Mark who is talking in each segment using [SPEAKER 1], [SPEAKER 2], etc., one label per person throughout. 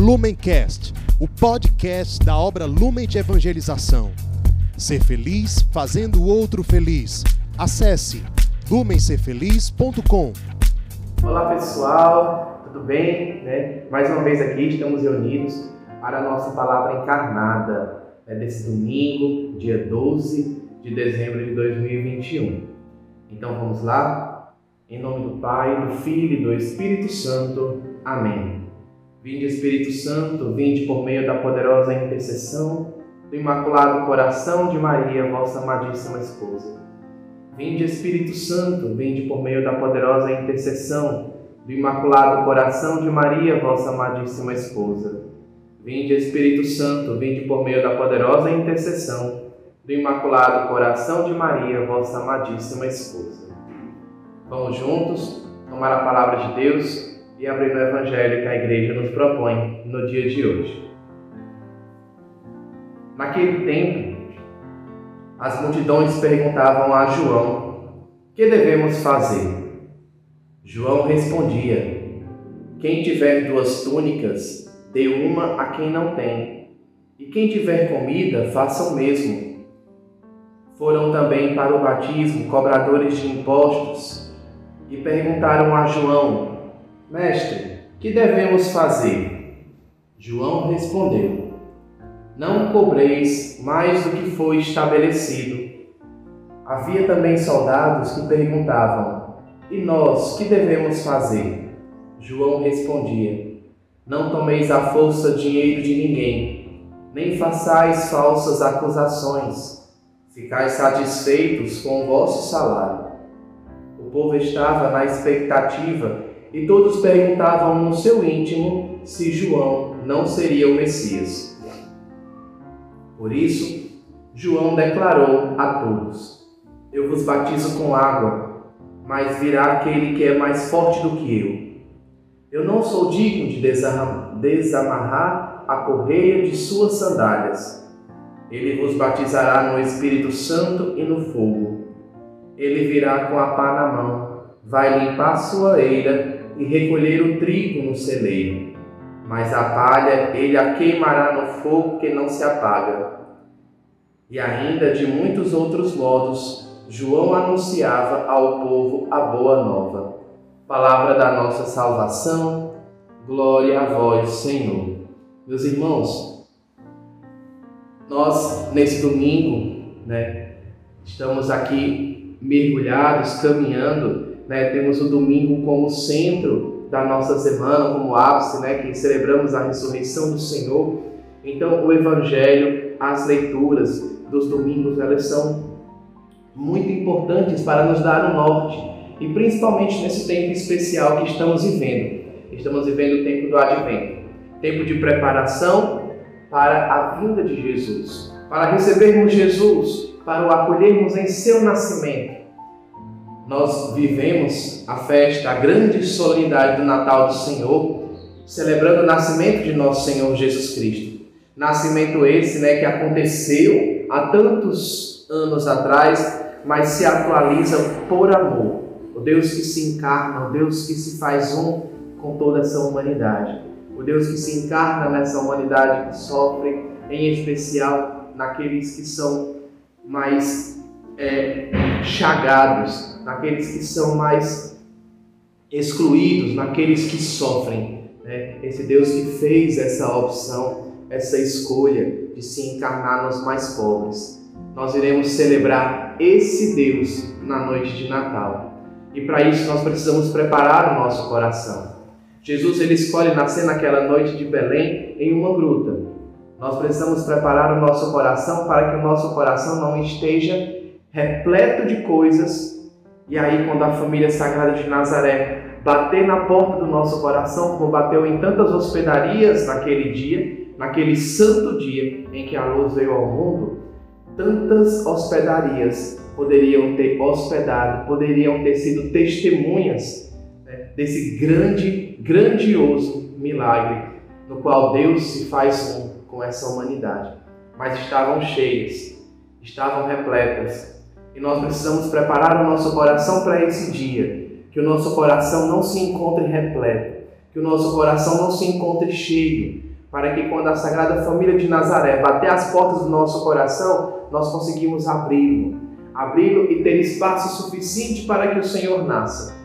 [SPEAKER 1] Lumencast, o podcast da obra Lumen de Evangelização. Ser feliz fazendo o outro feliz. Acesse lumencerfeliz.com.
[SPEAKER 2] Olá pessoal, tudo bem? Né? Mais uma vez aqui estamos reunidos para a nossa palavra encarnada né? desse domingo, dia 12 de dezembro de 2021. Então vamos lá? Em nome do Pai, do Filho e do Espírito Santo. Amém. Vinde Espírito Santo, vinde por meio da poderosa intercessão do Imaculado Coração de Maria, vossa amadíssima esposa. Vinde Espírito Santo, vinde por meio da poderosa intercessão do Imaculado Coração de Maria, vossa amadíssima esposa. Vinde Espírito Santo, vinde por meio da poderosa intercessão do Imaculado Coração de Maria, vossa amadíssima esposa. Vamos juntos tomar a palavra de Deus e abrir no Evangelho que a Igreja nos propõe no dia de hoje. Naquele tempo, as multidões perguntavam a João: Que devemos fazer? João respondia: Quem tiver duas túnicas, dê uma a quem não tem, e quem tiver comida, faça o mesmo. Foram também para o batismo cobradores de impostos e perguntaram a João: Mestre, que devemos fazer? João respondeu: Não cobreis mais do que foi estabelecido. Havia também soldados que perguntavam: E nós, que devemos fazer? João respondia: Não tomeis à força dinheiro de ninguém, nem façais falsas acusações. Ficais satisfeitos com o vosso salário. O povo estava na expectativa e todos perguntavam no seu íntimo se João não seria o Messias. Por isso, João declarou a todos: Eu vos batizo com água, mas virá aquele que é mais forte do que eu. Eu não sou digno de desamarrar a correia de suas sandálias. Ele vos batizará no Espírito Santo e no fogo. Ele virá com a pá na mão, vai limpar sua eira e recolher o trigo no celeiro, mas a palha ele a queimará no fogo que não se apaga. E ainda de muitos outros modos, João anunciava ao povo a boa nova. Palavra da nossa salvação, glória a vós, Senhor. Meus irmãos, nós nesse domingo, né, estamos aqui mergulhados, caminhando né? Temos o domingo como centro da nossa semana, como ápice, né? que celebramos a ressurreição do Senhor. Então, o Evangelho, as leituras dos domingos, elas são muito importantes para nos dar o norte, e principalmente nesse tempo especial que estamos vivendo. Estamos vivendo o tempo do advento, tempo de preparação para a vinda de Jesus, para recebermos Jesus, para o acolhermos em seu nascimento nós vivemos a festa, a grande solenidade do Natal do Senhor, celebrando o nascimento de nosso Senhor Jesus Cristo. Nascimento esse, né, que aconteceu há tantos anos atrás, mas se atualiza por amor. O Deus que se encarna, o Deus que se faz um com toda essa humanidade. O Deus que se encarna nessa humanidade que sofre, em especial naqueles que são mais é, chagados, naqueles que são mais excluídos, naqueles que sofrem. Né? Esse Deus que fez essa opção, essa escolha de se encarnar nos mais pobres. Nós iremos celebrar esse Deus na noite de Natal. E para isso nós precisamos preparar o nosso coração. Jesus ele escolhe nascer naquela noite de Belém em uma gruta. Nós precisamos preparar o nosso coração para que o nosso coração não esteja repleto de coisas. E aí, quando a família sagrada de Nazaré bater na porta do nosso coração, como bateu em tantas hospedarias naquele dia, naquele santo dia em que a luz veio ao mundo, tantas hospedarias poderiam ter hospedado, poderiam ter sido testemunhas né, desse grande, grandioso milagre no qual Deus se faz um com essa humanidade. Mas estavam cheias, estavam repletas e nós precisamos preparar o nosso coração para esse dia. Que o nosso coração não se encontre repleto, que o nosso coração não se encontre cheio, para que quando a Sagrada Família de Nazaré bater as portas do nosso coração, nós conseguimos abri-lo, abri-lo e ter espaço suficiente para que o Senhor nasça.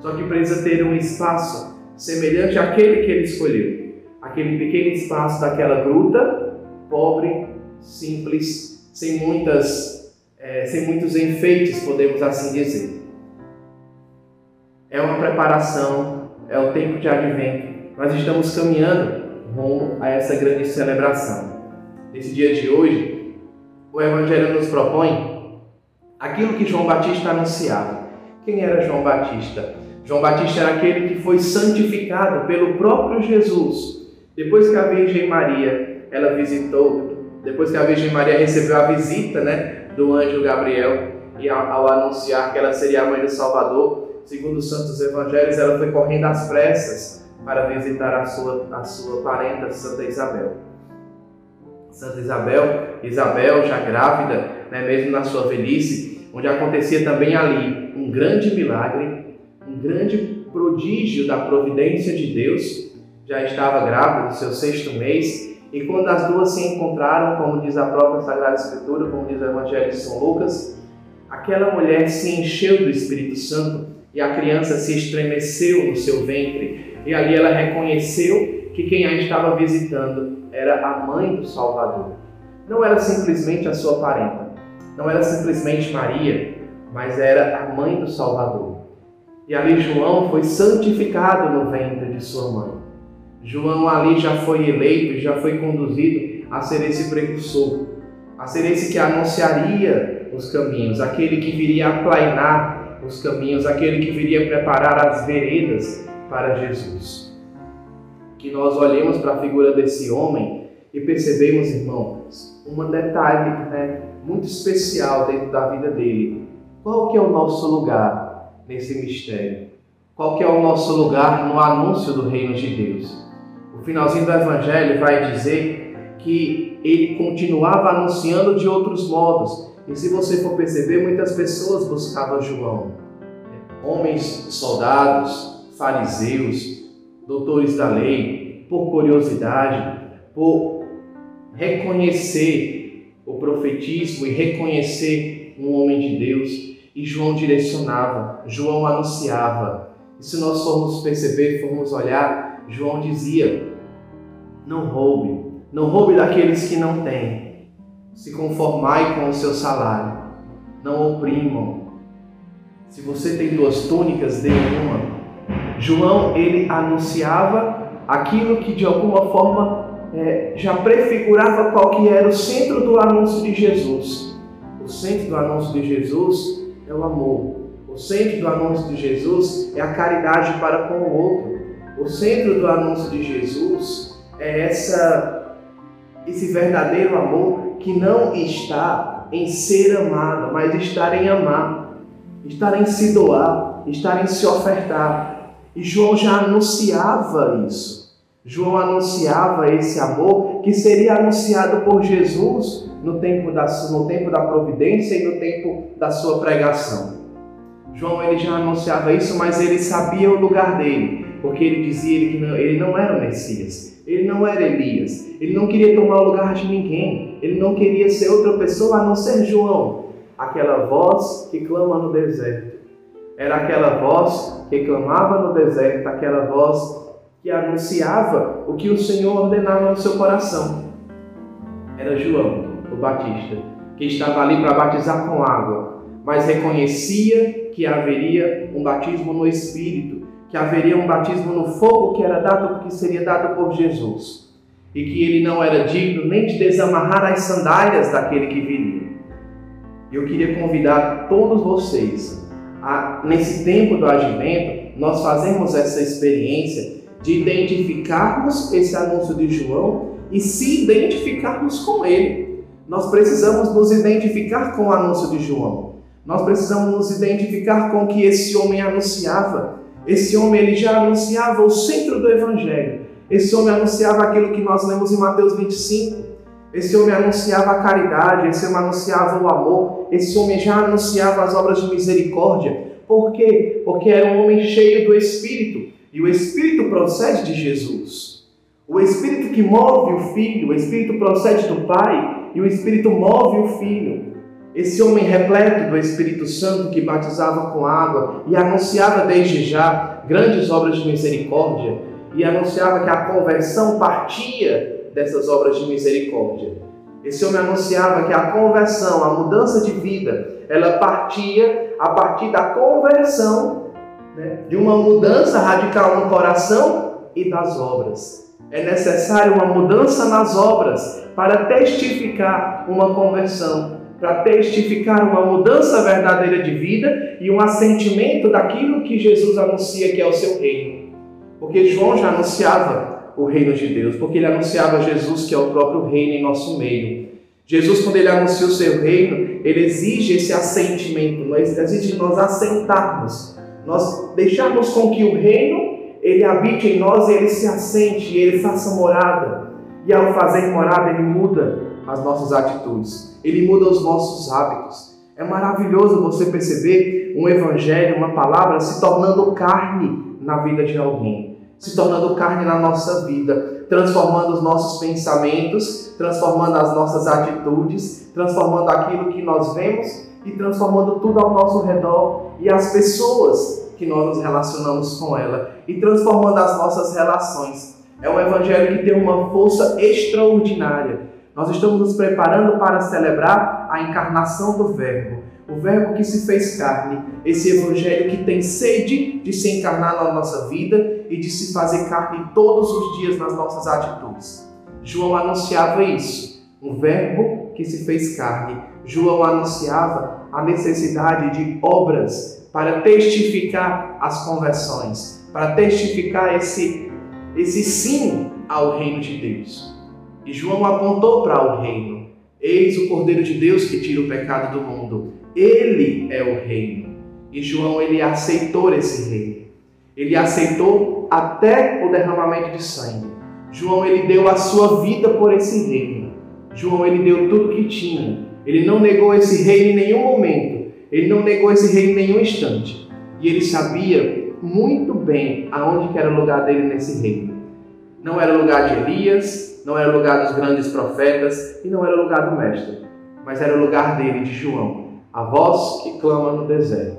[SPEAKER 2] Só que precisa ter um espaço semelhante àquele que ele escolheu, aquele pequeno espaço daquela gruta, pobre, simples, sem muitas, é, sem muitos enfeites, podemos assim dizer. É uma preparação, é o tempo de advento. Nós estamos caminhando rumo a essa grande celebração. Nesse dia de hoje, o Evangelho nos propõe aquilo que João Batista anunciava. Quem era João Batista? João Batista era aquele que foi santificado pelo próprio Jesus. Depois que a Virgem Maria ela visitou, depois que a Virgem Maria recebeu a visita, né, do anjo Gabriel e ao, anunciar que ela seria a mãe do Salvador, segundo os santos evangelhos, ela foi correndo às pressas para visitar a sua, a sua parenta, Santa Isabel. Santa Isabel, Isabel já grávida, né, mesmo na sua velhice, onde acontecia também ali um grande milagre, um grande prodígio da providência de Deus, já estava grávida do seu sexto mês, e quando as duas se encontraram, como diz a própria Sagrada Escritura, como diz o Evangelho de São Lucas, aquela mulher se encheu do Espírito Santo e a criança se estremeceu no seu ventre e ali ela reconheceu que quem a estava visitando era a mãe do Salvador. Não era simplesmente a sua parenta, não era simplesmente Maria, mas era a mãe do Salvador. E ali João foi santificado no ventre de sua mãe. João ali já foi eleito, já foi conduzido a ser esse precursor, a ser esse que anunciaria os caminhos, aquele que viria aplainar os caminhos, aquele que viria preparar as veredas para Jesus. Que nós olhemos para a figura desse homem e percebemos, irmãos, um detalhe né, muito especial dentro da vida dele. Qual que é o nosso lugar nesse mistério? Qual que é o nosso lugar no anúncio do reino de Deus? Finalzinho do Evangelho vai dizer que ele continuava anunciando de outros modos. E se você for perceber, muitas pessoas buscavam João. Homens soldados, fariseus, doutores da lei, por curiosidade, por reconhecer o profetismo e reconhecer um homem de Deus. E João direcionava, João anunciava. E se nós formos perceber, formos olhar, João dizia: não roube, não roube daqueles que não têm. Se conformai com o seu salário. Não oprimam. Se você tem duas túnicas, dê uma. João ele anunciava aquilo que de alguma forma é, já prefigurava qual que era o centro do anúncio de Jesus. O centro do anúncio de Jesus é o amor. O centro do anúncio de Jesus é a caridade para com o outro. O centro do anúncio de Jesus é essa esse verdadeiro amor que não está em ser amado, mas está em amar, está em se doar, está em se ofertar, e João já anunciava isso. João anunciava esse amor que seria anunciado por Jesus no tempo da, no tempo da providência e no tempo da sua pregação. João ele já anunciava isso, mas ele sabia o lugar dele, porque ele dizia que não, ele não era o Messias, ele não era Elias, ele não queria tomar o lugar de ninguém, ele não queria ser outra pessoa a não ser João, aquela voz que clama no deserto. Era aquela voz que clamava no deserto, aquela voz que anunciava o que o Senhor ordenava no seu coração. Era João, o Batista, que estava ali para batizar com água, mas reconhecia que haveria um batismo no Espírito, que haveria um batismo no fogo que era dado, que seria dado por Jesus, e que ele não era digno nem de desamarrar as sandálias daquele que viria. Eu queria convidar todos vocês a, nesse tempo do advento, nós fazemos essa experiência de identificarmos esse anúncio de João e se identificarmos com ele. Nós precisamos nos identificar com o anúncio de João. Nós precisamos nos identificar com o que esse homem anunciava. Esse homem ele já anunciava o centro do evangelho. Esse homem anunciava aquilo que nós lemos em Mateus 25. Esse homem anunciava a caridade, esse homem anunciava o amor, esse homem já anunciava as obras de misericórdia. Por quê? Porque era um homem cheio do Espírito. E o Espírito procede de Jesus. O Espírito que move o Filho, o Espírito procede do Pai e o Espírito move o Filho. Esse homem repleto do Espírito Santo que batizava com água e anunciava desde já grandes obras de misericórdia e anunciava que a conversão partia dessas obras de misericórdia. Esse homem anunciava que a conversão, a mudança de vida, ela partia a partir da conversão, né, de uma mudança radical no coração e das obras. É necessário uma mudança nas obras para testificar uma conversão para testificar uma mudança verdadeira de vida e um assentimento daquilo que Jesus anuncia que é o seu reino. Porque João já anunciava o reino de Deus, porque ele anunciava Jesus que é o próprio reino em nosso meio. Jesus, quando ele anuncia o seu reino, ele exige esse assentimento, exige nós assentarmos, nós deixarmos com que o reino ele habite em nós e ele se assente, e ele faça morada. E ao fazer morada, ele muda as nossas atitudes, ele muda os nossos hábitos. É maravilhoso você perceber um evangelho, uma palavra se tornando carne na vida de alguém, se tornando carne na nossa vida, transformando os nossos pensamentos, transformando as nossas atitudes, transformando aquilo que nós vemos e transformando tudo ao nosso redor e as pessoas que nós nos relacionamos com ela e transformando as nossas relações. É um evangelho que tem uma força extraordinária nós estamos nos preparando para celebrar a encarnação do Verbo, o Verbo que se fez carne, esse Evangelho que tem sede de se encarnar na nossa vida e de se fazer carne todos os dias nas nossas atitudes. João anunciava isso, um Verbo que se fez carne. João anunciava a necessidade de obras para testificar as conversões, para testificar esse, esse sim ao reino de Deus. E João apontou para o reino. Eis o Cordeiro de Deus que tira o pecado do mundo. Ele é o reino. E João ele aceitou esse reino. Ele aceitou até o derramamento de sangue. João ele deu a sua vida por esse reino. João ele deu tudo que tinha. Ele não negou esse reino em nenhum momento. Ele não negou esse reino em nenhum instante. E ele sabia muito bem aonde era o lugar dele nesse reino. Não era lugar de Elias, não era lugar dos grandes profetas e não era lugar do Mestre, mas era o lugar dele, de João, a voz que clama no deserto.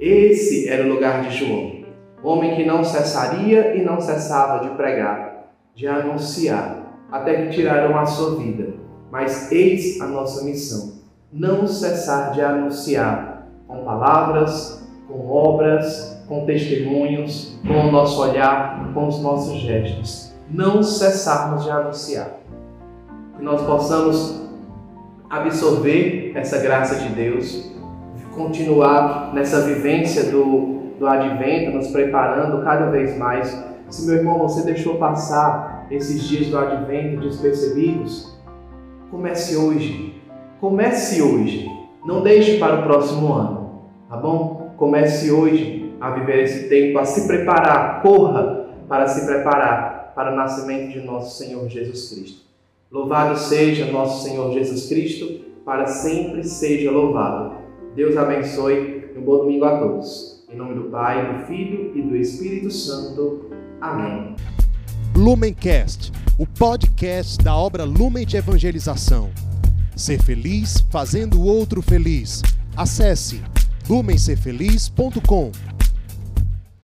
[SPEAKER 2] Esse era o lugar de João, homem que não cessaria e não cessava de pregar, de anunciar, até que tiraram a sua vida. Mas eis a nossa missão: não cessar de anunciar com palavras, com obras, com testemunhos, com o nosso olhar, com os nossos gestos não cessarmos de anunciar. Que nós possamos absorver essa graça de Deus, continuar nessa vivência do, do advento, nos preparando cada vez mais. Se meu irmão, você deixou passar esses dias do advento despercebidos, comece hoje. Comece hoje. Não deixe para o próximo ano, tá bom? Comece hoje a viver esse tempo, a se preparar. Corra para se preparar para o nascimento de nosso Senhor Jesus Cristo. Louvado seja nosso Senhor Jesus Cristo, para sempre seja louvado. Deus abençoe e um bom domingo a todos. Em nome do Pai, do Filho e do Espírito Santo. Amém.
[SPEAKER 1] Lumencast, o podcast da obra Lumen de Evangelização. Ser feliz fazendo o outro feliz. Acesse lumencerfeliz.com.